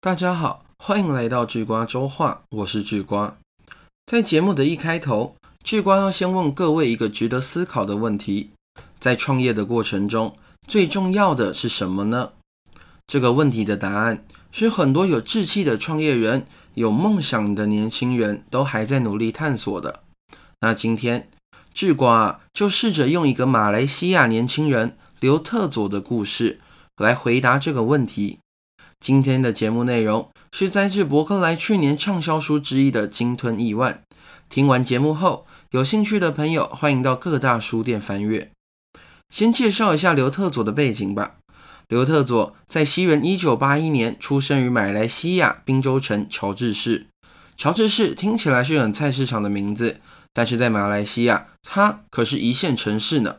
大家好，欢迎来到智瓜周话，我是智瓜。在节目的一开头，智瓜要先问各位一个值得思考的问题：在创业的过程中，最重要的是什么呢？这个问题的答案是很多有志气的创业人、有梦想的年轻人都还在努力探索的。那今天智瓜就试着用一个马来西亚年轻人刘特佐的故事来回答这个问题。今天的节目内容是摘自伯克莱去年畅销书之一的《鲸吞亿万》。听完节目后，有兴趣的朋友欢迎到各大书店翻阅。先介绍一下刘特佐的背景吧。刘特佐在西元一九八一年出生于马来西亚宾州城乔治市。乔治市听起来是很菜市场的名字，但是在马来西亚，它可是一线城市呢。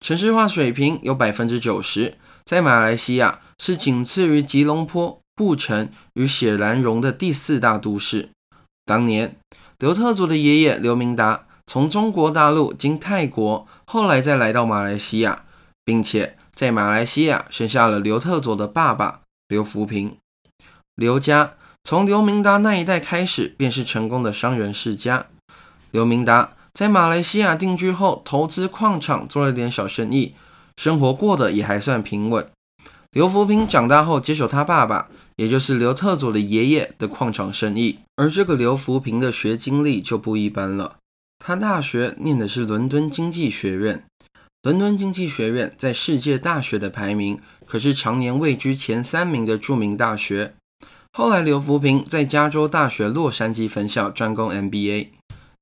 城市化水平有百分之九十，在马来西亚。是仅次于吉隆坡、布城与雪兰莪的第四大都市。当年，刘特佐的爷爷刘明达从中国大陆经泰国，后来再来到马来西亚，并且在马来西亚生下了刘特佐的爸爸刘福平。刘家从刘明达那一代开始便是成功的商人世家。刘明达在马来西亚定居后，投资矿场，做了点小生意，生活过得也还算平稳。刘福平长大后接手他爸爸，也就是刘特佐的爷爷的矿场生意。而这个刘福平的学经历就不一般了。他大学念的是伦敦经济学院，伦敦经济学院在世界大学的排名可是常年位居前三名的著名大学。后来刘福平在加州大学洛杉矶分校专攻 MBA。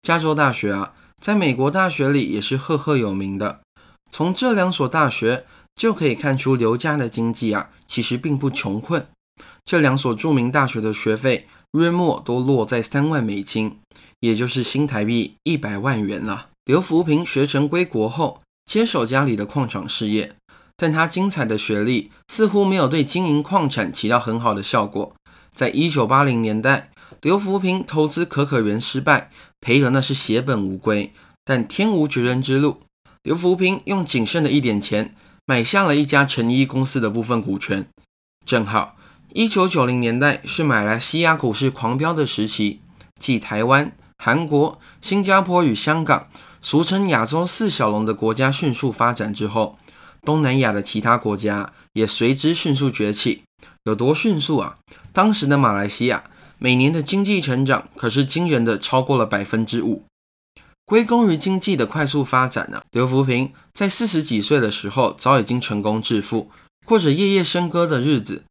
加州大学啊，在美国大学里也是赫赫有名的。从这两所大学。就可以看出刘家的经济啊，其实并不穷困。这两所著名大学的学费约莫都落在三万美金，也就是新台币一百万元了。刘福平学成归国后，接手家里的矿场事业，但他精彩的学历似乎没有对经营矿产起到很好的效果。在一九八零年代，刘福平投资可可园失败，赔的那是血本无归。但天无绝人之路，刘福平用仅剩的一点钱。买下了一家成衣公司的部分股权，正好一九九零年代是马来西亚股市狂飙的时期，继台湾、韩国、新加坡与香港，俗称亚洲四小龙的国家迅速发展之后，东南亚的其他国家也随之迅速崛起。有多迅速啊？当时的马来西亚每年的经济成长可是惊人的超过了百分之五。归功于经济的快速发展呢，刘福平在四十几岁的时候早已经成功致富，过着夜夜笙歌的日子。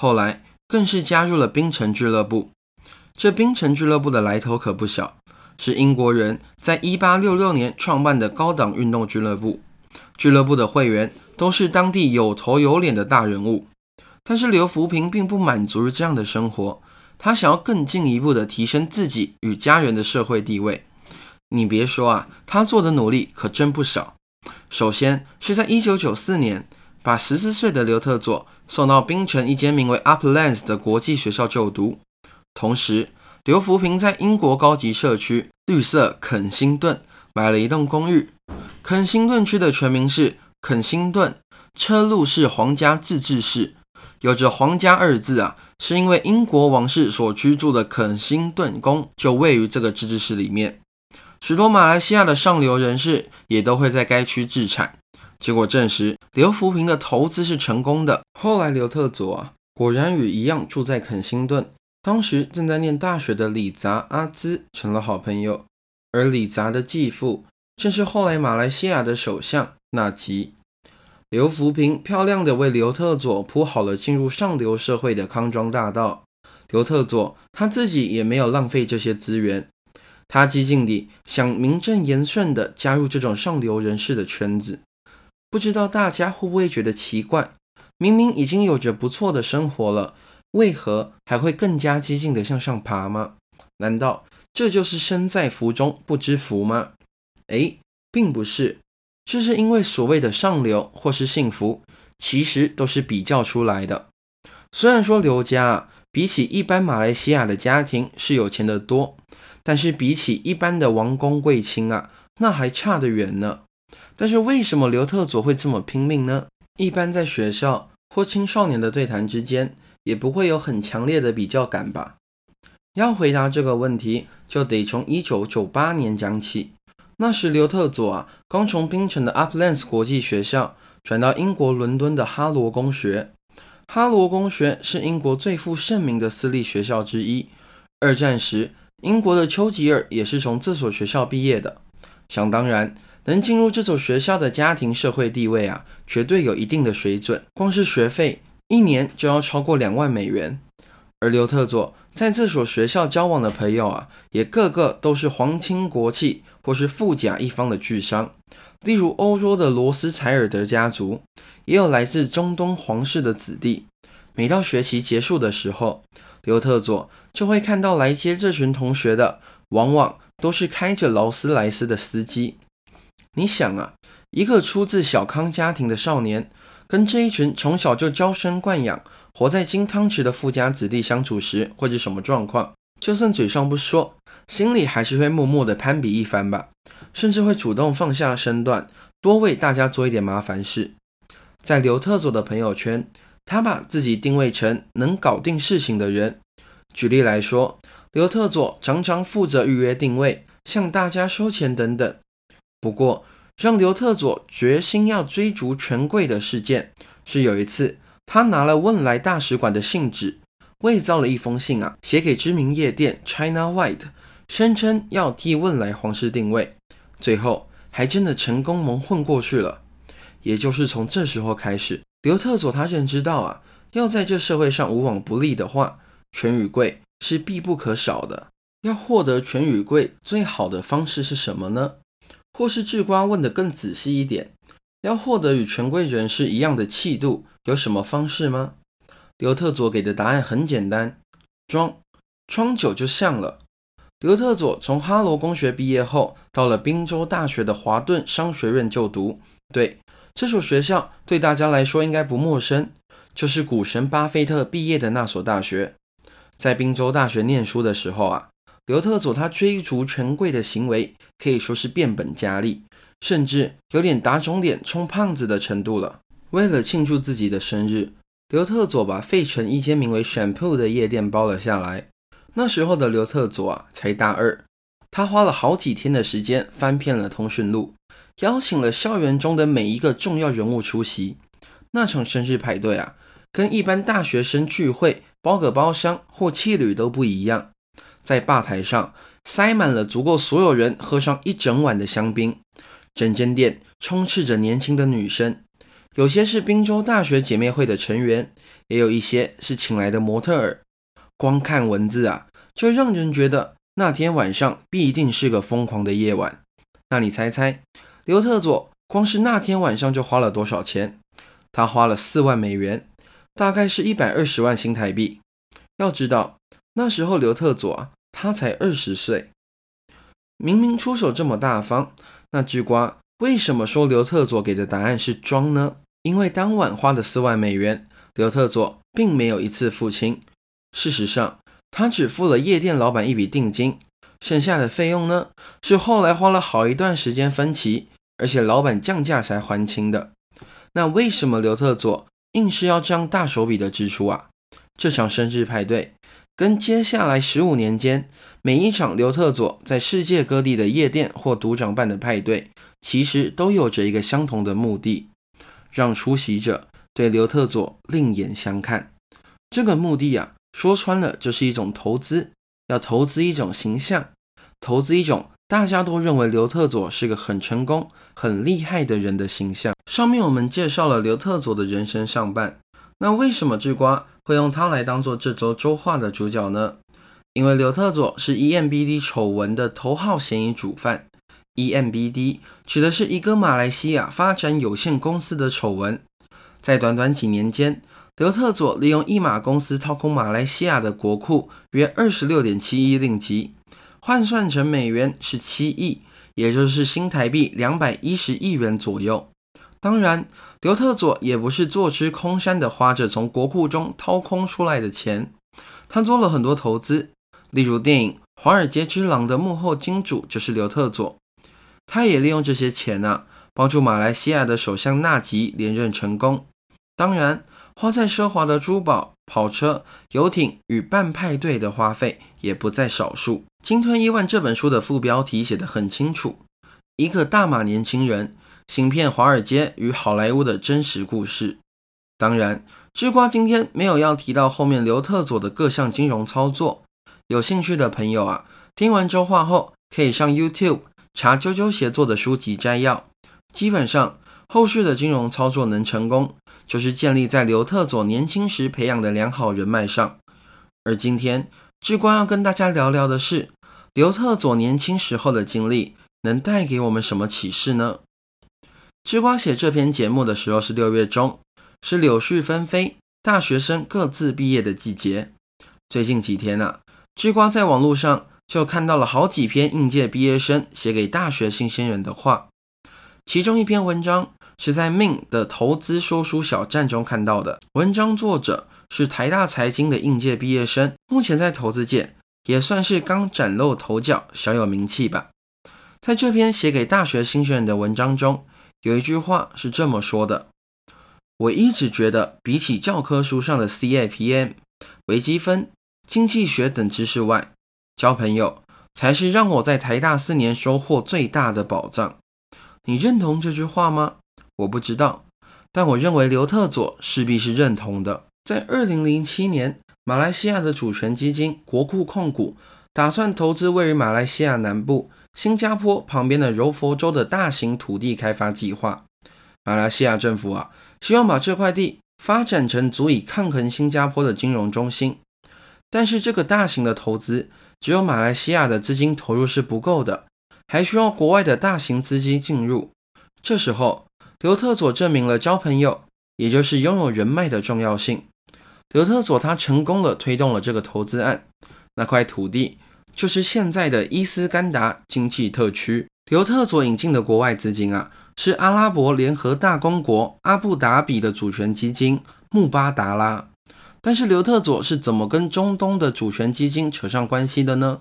后来更是加入了冰城俱乐部。这冰城俱乐部的来头可不小，是英国人在一八六六年创办的高档运动俱乐部。俱乐部的会员都是当地有头有脸的大人物。但是刘福平并不满足于这样的生活，他想要更进一步的提升自己与家人的社会地位。你别说啊，他做的努力可真不少。首先是在一九九四年，把十四岁的刘特佐送到槟城一间名为 Uplands 的国际学校就读。同时，刘福平在英国高级社区绿色肯辛顿买了一栋公寓。肯辛顿区的全名是肯辛顿车路士皇家自治市，有着“皇家”二字啊，是因为英国王室所居住的肯辛顿宫就位于这个自治市里面。许多马来西亚的上流人士也都会在该区置产，结果证实刘福平的投资是成功的。后来刘特佐啊，果然与一样住在肯辛顿，当时正在念大学的李杂阿兹成了好朋友，而李杂的继父正是后来马来西亚的首相纳吉。刘福平漂亮的为刘特佐铺好了进入上流社会的康庄大道。刘特佐他自己也没有浪费这些资源。他激进地想名正言顺地加入这种上流人士的圈子，不知道大家会不会觉得奇怪？明明已经有着不错的生活了，为何还会更加激进地向上爬吗？难道这就是身在福中不知福吗？哎，并不是，这是因为所谓的上流或是幸福，其实都是比较出来的。虽然说刘家比起一般马来西亚的家庭是有钱的多。但是比起一般的王公贵亲啊，那还差得远呢。但是为什么刘特佐会这么拼命呢？一般在学校或青少年的对谈之间，也不会有很强烈的比较感吧？要回答这个问题，就得从一九九八年讲起。那时刘特佐啊，刚从槟城的 Uplands 国际学校转到英国伦敦的哈罗公学。哈罗公学是英国最负盛名的私立学校之一。二战时，英国的丘吉尔也是从这所学校毕业的。想当然，能进入这所学校的家庭社会地位啊，绝对有一定的水准。光是学费，一年就要超过两万美元。而刘特佐在这所学校交往的朋友啊，也个个都是皇亲国戚或是富甲一方的巨商。例如欧洲的罗斯柴尔德家族，也有来自中东皇室的子弟。每到学期结束的时候，刘特佐就会看到来接这群同学的，往往都是开着劳斯莱斯的司机。你想啊，一个出自小康家庭的少年，跟这一群从小就娇生惯养、活在金汤匙的富家子弟相处时，会是什么状况？就算嘴上不说，心里还是会默默的攀比一番吧。甚至会主动放下身段，多为大家做一点麻烦事。在刘特佐的朋友圈，他把自己定位成能搞定事情的人。举例来说，刘特佐常常负责预约定位、向大家收钱等等。不过，让刘特佐决心要追逐权贵的事件，是有一次他拿了汶莱大使馆的信纸，伪造了一封信啊，写给知名夜店 China White，声称要替汶莱皇室定位。最后还真的成功蒙混过去了，也就是从这时候开始，刘特佐他认知到啊，要在这社会上无往不利的话，权与贵是必不可少的。要获得权与贵，最好的方式是什么呢？或是智瓜问的更仔细一点，要获得与权贵人士一样的气度，有什么方式吗？刘特佐给的答案很简单，装，装久就像了。刘特佐从哈罗公学毕业后，到了宾州大学的华顿商学院就读。对这所学校，对大家来说应该不陌生，就是股神巴菲特毕业的那所大学。在宾州大学念书的时候啊，刘特佐他追逐权贵的行为可以说是变本加厉，甚至有点打肿脸充胖子的程度了。为了庆祝自己的生日，刘特佐把费城一间名为 Shampoo 的夜店包了下来。那时候的刘特佐啊，才大二，他花了好几天的时间翻遍了通讯录，邀请了校园中的每一个重要人物出席。那场生日派对啊，跟一般大学生聚会包个包厢或气旅都不一样，在吧台上塞满了足够所有人喝上一整晚的香槟，整间店充斥着年轻的女生，有些是宾州大学姐妹会的成员，也有一些是请来的模特儿。光看文字啊，就让人觉得那天晚上必定是个疯狂的夜晚。那你猜猜，刘特佐光是那天晚上就花了多少钱？他花了四万美元，大概是一百二十万新台币。要知道，那时候刘特佐啊，他才二十岁。明明出手这么大方，那智瓜为什么说刘特佐给的答案是装呢？因为当晚花的四万美元，刘特佐并没有一次付清。事实上，他只付了夜店老板一笔定金，剩下的费用呢，是后来花了好一段时间分期，而且老板降价才还清的。那为什么刘特佐硬是要这样大手笔的支出啊？这场生日派对跟接下来十五年间每一场刘特佐在世界各地的夜店或赌场办的派对，其实都有着一个相同的目的，让出席者对刘特佐另眼相看。这个目的呀。说穿了，就是一种投资，要投资一种形象，投资一种大家都认为刘特佐是个很成功、很厉害的人的形象。上面我们介绍了刘特佐的人生上半，那为什么智瓜会用他来当做这周周画的主角呢？因为刘特佐是 EMBD 丑闻的头号嫌疑主犯。EMBD 指的是一个马来西亚发展有限公司的丑闻，在短短几年间。刘特佐利用一马公司掏空马来西亚的国库约二十六点七亿令吉，换算成美元是七亿，也就是新台币两百一十亿元左右。当然，刘特佐也不是坐吃空山的花着从国库中掏空出来的钱，他做了很多投资，例如电影《华尔街之狼》的幕后金主就是刘特佐，他也利用这些钱啊，帮助马来西亚的首相纳吉连任成功。当然。花在奢华的珠宝、跑车、游艇与办派对的花费也不在少数。《鲸吞亿万》这本书的副标题写得很清楚：一个大马年轻人行骗华尔街与好莱坞的真实故事。当然，智瓜今天没有要提到后面刘特佐的各项金融操作。有兴趣的朋友啊，听完周话后可以上 YouTube 查啾啾协作的书籍摘要。基本上，后续的金融操作能成功。就是建立在刘特佐年轻时培养的良好人脉上，而今天志光要跟大家聊聊的是刘特佐年轻时候的经历能带给我们什么启示呢？志光写这篇节目的时候是六月中，是柳絮纷飞、大学生各自毕业的季节。最近几天呢，志光在网络上就看到了好几篇应届毕业生写给大学新鲜人的话，其中一篇文章。是在 Min 的投资说书小站中看到的。文章作者是台大财经的应届毕业生，目前在投资界也算是刚崭露头角，小有名气吧。在这篇写给大学新生人的文章中，有一句话是这么说的：“我一直觉得，比起教科书上的 CAPM、微积分、经济学等知识外，交朋友才是让我在台大四年收获最大的宝藏。”你认同这句话吗？我不知道，但我认为刘特佐势必是认同的。在二零零七年，马来西亚的主权基金国库控股打算投资位于马来西亚南部新加坡旁边的柔佛州的大型土地开发计划。马来西亚政府啊，希望把这块地发展成足以抗衡新加坡的金融中心。但是这个大型的投资，只有马来西亚的资金投入是不够的，还需要国外的大型资金进入。这时候。刘特佐证明了交朋友，也就是拥有人脉的重要性。刘特佐他成功的推动了这个投资案，那块土地就是现在的伊斯干达经济特区。刘特佐引进的国外资金啊，是阿拉伯联合大公国阿布达比的主权基金穆巴达拉。但是刘特佐是怎么跟中东的主权基金扯上关系的呢？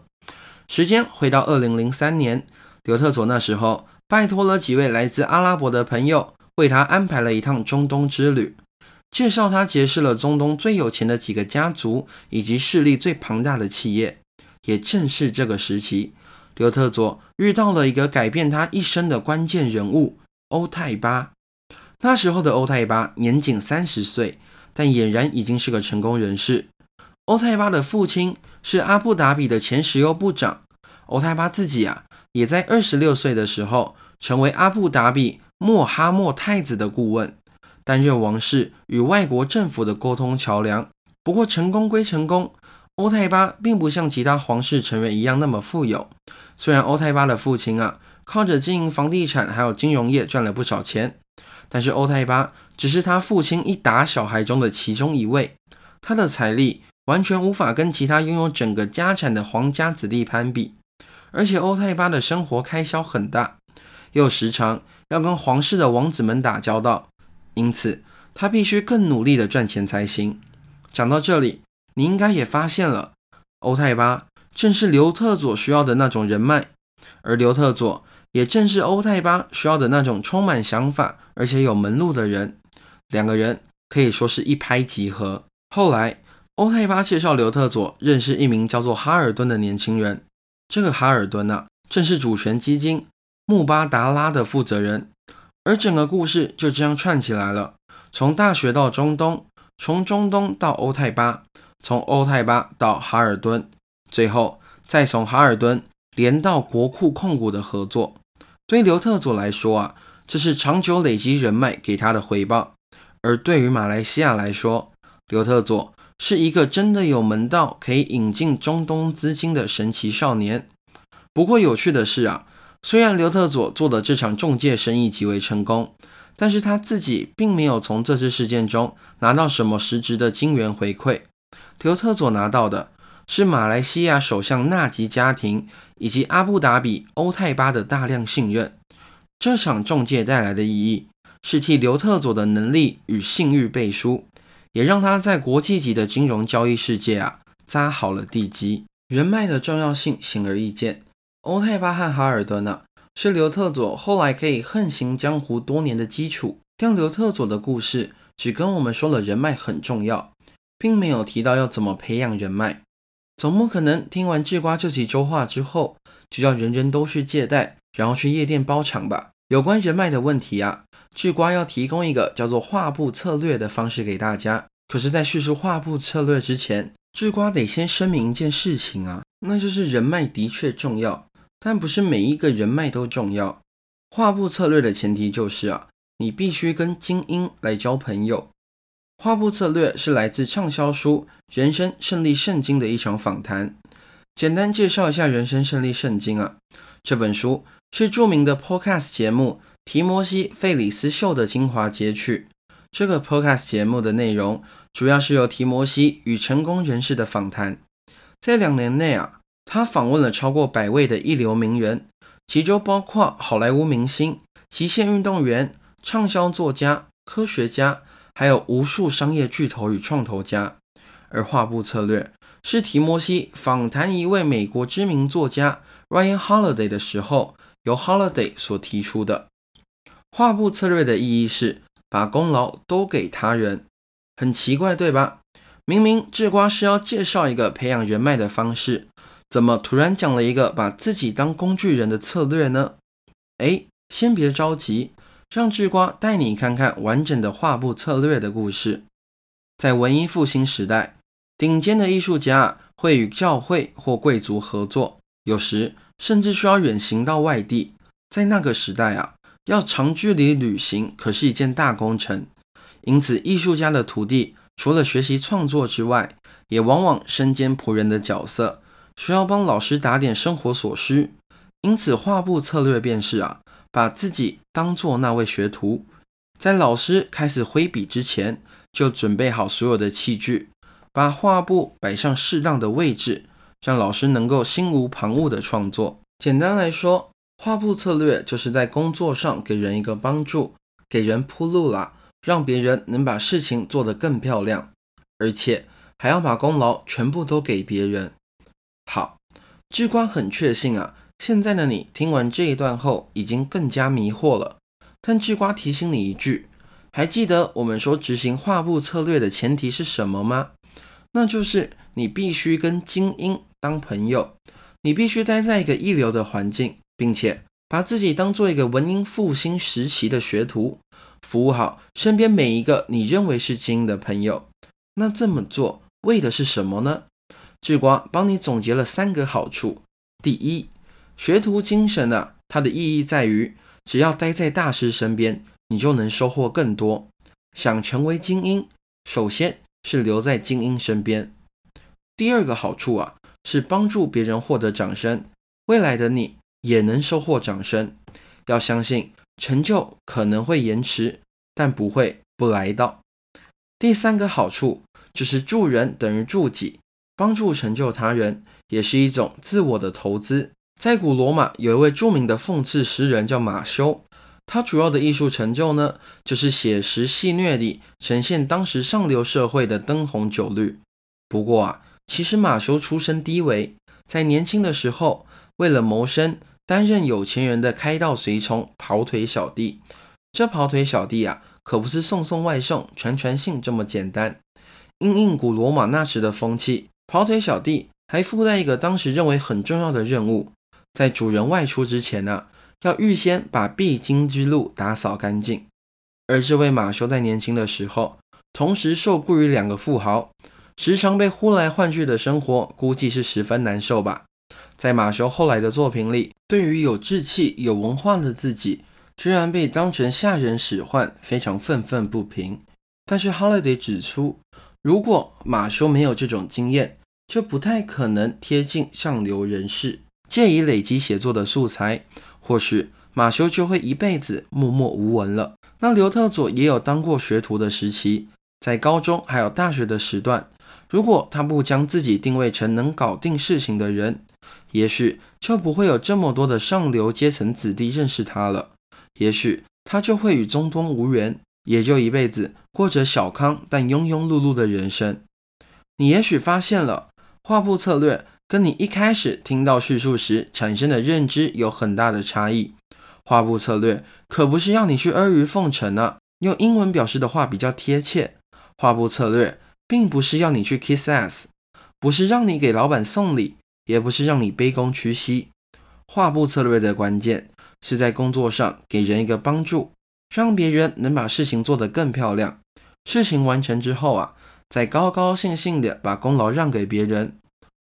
时间回到二零零三年，刘特佐那时候。拜托了几位来自阿拉伯的朋友，为他安排了一趟中东之旅，介绍他结识了中东最有钱的几个家族以及势力最庞大的企业。也正是这个时期，刘特佐遇到了一个改变他一生的关键人物欧泰巴。那时候的欧泰巴年仅三十岁，但俨然已经是个成功人士。欧泰巴的父亲是阿布达比的前石油部长，欧泰巴自己啊。也在二十六岁的时候，成为阿布达比穆哈默太子的顾问，担任王室与外国政府的沟通桥梁。不过成功归成功，欧泰巴并不像其他皇室成员一样那么富有。虽然欧泰巴的父亲啊，靠着经营房地产还有金融业赚了不少钱，但是欧泰巴只是他父亲一打小孩中的其中一位，他的财力完全无法跟其他拥有整个家产的皇家子弟攀比。而且欧泰巴的生活开销很大，又时常要跟皇室的王子们打交道，因此他必须更努力的赚钱才行。讲到这里，你应该也发现了，欧泰巴正是刘特佐需要的那种人脉，而刘特佐也正是欧泰巴需要的那种充满想法而且有门路的人。两个人可以说是一拍即合。后来，欧泰巴介绍刘特佐认识一名叫做哈尔顿的年轻人。这个哈尔顿呐，正是主权基金穆巴达拉的负责人，而整个故事就这样串起来了。从大学到中东，从中东到欧泰巴，从欧泰巴到哈尔顿，最后再从哈尔顿连到国库控股的合作。对刘特佐来说啊，这是长久累积人脉给他的回报；而对于马来西亚来说，刘特佐。是一个真的有门道可以引进中东资金的神奇少年。不过有趣的是啊，虽然刘特佐做的这场中介生意极为成功，但是他自己并没有从这次事件中拿到什么实质的金元回馈。刘特佐拿到的是马来西亚首相纳吉家庭以及阿布达比欧泰巴的大量信任。这场中介带来的意义是替刘特佐的能力与信誉背书。也让他在国际级的金融交易世界啊扎好了地基，人脉的重要性显而易见。欧泰巴和哈尔德呢，是刘特佐后来可以横行江湖多年的基础。但刘特佐的故事只跟我们说了人脉很重要，并没有提到要怎么培养人脉。总不可能听完智瓜这几周话之后，就叫人人都去借贷，然后去夜店包场吧？有关人脉的问题啊，智瓜要提供一个叫做画布策略的方式给大家。可是，在叙述画布策略之前，智瓜得先声明一件事情啊，那就是人脉的确重要，但不是每一个人脉都重要。画布策略的前提就是啊，你必须跟精英来交朋友。画布策略是来自畅销书《人生胜利圣经》的一场访谈。简单介绍一下《人生胜利圣经》啊，这本书是著名的 Podcast 节目《提摩西·费里斯秀》的精华截取。这个 Podcast 节目的内容主要是由提摩西与成功人士的访谈。在两年内啊，他访问了超过百位的一流名人，其中包括好莱坞明星、极限运动员、畅销作家、科学家。还有无数商业巨头与创投家，而画布策略是提摩西访谈一位美国知名作家 Ryan Holiday 的时候，由 Holiday 所提出的。画布策略的意义是把功劳都给他人，很奇怪对吧？明明智瓜是要介绍一个培养人脉的方式，怎么突然讲了一个把自己当工具人的策略呢？哎，先别着急。让智瓜带你看看完整的画布策略的故事。在文艺复兴时代，顶尖的艺术家会与教会或贵族合作，有时甚至需要远行到外地。在那个时代啊，要长距离旅行可是一件大工程。因此，艺术家的徒弟除了学习创作之外，也往往身兼仆人的角色，需要帮老师打点生活所需。因此，画布策略便是啊。把自己当做那位学徒，在老师开始挥笔之前，就准备好所有的器具，把画布摆上适当的位置，让老师能够心无旁骛的创作。简单来说，画布策略就是在工作上给人一个帮助，给人铺路啦，让别人能把事情做得更漂亮，而且还要把功劳全部都给别人。好，智瓜很确信啊。现在的你听完这一段后，已经更加迷惑了。但智瓜提醒你一句：还记得我们说执行画布策略的前提是什么吗？那就是你必须跟精英当朋友，你必须待在一个一流的环境，并且把自己当做一个文艺复兴时期的学徒，服务好身边每一个你认为是精英的朋友。那这么做为的是什么呢？智瓜帮你总结了三个好处：第一，学徒精神呢？它的意义在于，只要待在大师身边，你就能收获更多。想成为精英，首先是留在精英身边。第二个好处啊，是帮助别人获得掌声，未来的你也能收获掌声。要相信，成就可能会延迟，但不会不来到。第三个好处就是助人等于助己，帮助成就他人，也是一种自我的投资。在古罗马，有一位著名的讽刺诗人叫马修，他主要的艺术成就呢，就是写实戏谑地呈现当时上流社会的灯红酒绿。不过啊，其实马修出身低微，在年轻的时候，为了谋生，担任有钱人的开道随从、跑腿小弟。这跑腿小弟啊，可不是送送外送、传传信这么简单。因应古罗马那时的风气，跑腿小弟还附带一个当时认为很重要的任务。在主人外出之前呢，要预先把必经之路打扫干净。而这位马修在年轻的时候，同时受雇于两个富豪，时常被呼来唤去的生活，估计是十分难受吧。在马修后来的作品里，对于有志气、有文化的自己，居然被当成下人使唤，非常愤愤不平。但是 Holiday 指出，如果马修没有这种经验，就不太可能贴近上流人士。借以累积写作的素材，或许马修就会一辈子默默无闻了。那刘特佐也有当过学徒的时期，在高中还有大学的时段，如果他不将自己定位成能搞定事情的人，也许就不会有这么多的上流阶层子弟认识他了。也许他就会与中东无缘，也就一辈子过着小康但庸庸碌碌的人生。你也许发现了画布策略。跟你一开始听到叙述时产生的认知有很大的差异。画布策略可不是要你去阿谀奉承呢，用英文表示的话比较贴切。画布策略并不是要你去 kiss ass，不是让你给老板送礼，也不是让你卑躬屈膝。画布策略的关键是在工作上给人一个帮助，让别人能把事情做得更漂亮。事情完成之后啊，再高高兴兴的把功劳让给别人，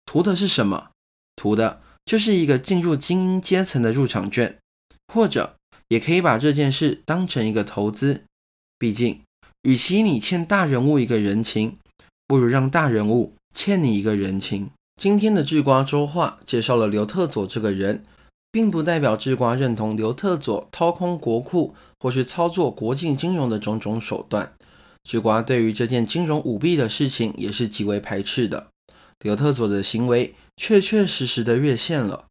图的是什么？图的就是一个进入精英阶层的入场券，或者也可以把这件事当成一个投资。毕竟，与其你欠大人物一个人情，不如让大人物欠你一个人情。今天的智瓜周话介绍了刘特佐这个人，并不代表智瓜认同刘特佐掏空国库或是操作国际金融的种种手段。智瓜对于这件金融舞弊的事情也是极为排斥的。刘特佐的行为确确实实的越线了。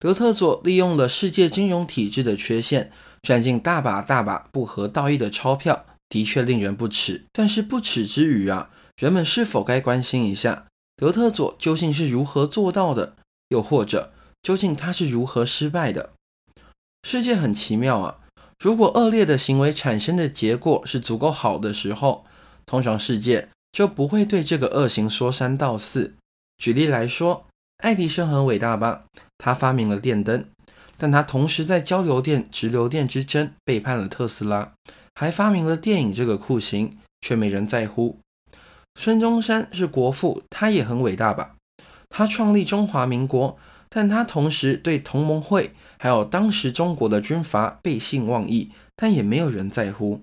刘特佐利用了世界金融体制的缺陷，赚进大把大把不合道义的钞票，的确令人不齿。但是不耻之余啊，人们是否该关心一下德特佐究竟是如何做到的？又或者究竟他是如何失败的？世界很奇妙啊。如果恶劣的行为产生的结果是足够好的时候，通常世界就不会对这个恶行说三道四。举例来说，爱迪生很伟大吧？他发明了电灯，但他同时在交流电、直流电之争背叛了特斯拉，还发明了电影这个酷刑，却没人在乎。孙中山是国父，他也很伟大吧？他创立中华民国，但他同时对同盟会。还有当时中国的军阀背信忘义，但也没有人在乎。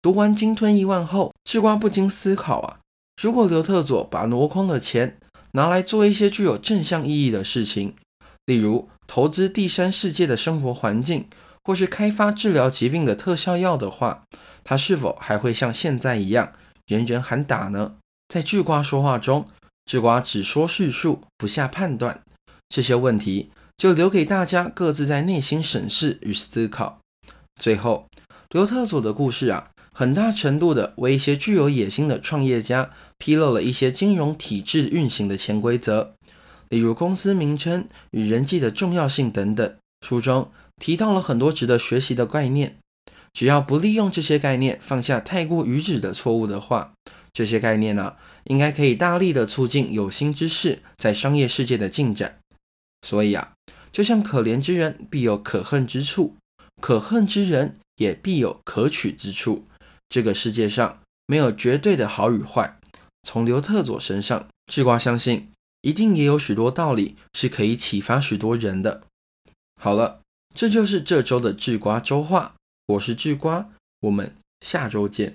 读完《鲸吞亿万》后，吃瓜不禁思考啊：如果刘特佐把挪空的钱拿来做一些具有正向意义的事情，例如投资第三世界的生活环境，或是开发治疗疾病的特效药的话，他是否还会像现在一样人人喊打呢？在智瓜说话中，智瓜只说叙述，不下判断。这些问题。就留给大家各自在内心审视与思考。最后，刘特佐的故事啊，很大程度的为一些具有野心的创业家披露了一些金融体制运行的潜规则，例如公司名称与人际的重要性等等。书中提到了很多值得学习的概念，只要不利用这些概念放下太过愚蠢的错误的话，这些概念呢，应该可以大力的促进有心之士在商业世界的进展。所以啊。就像可怜之人必有可恨之处，可恨之人也必有可取之处。这个世界上没有绝对的好与坏。从刘特佐身上，智瓜相信一定也有许多道理是可以启发许多人的。好了，这就是这周的智瓜周话。我是智瓜，我们下周见。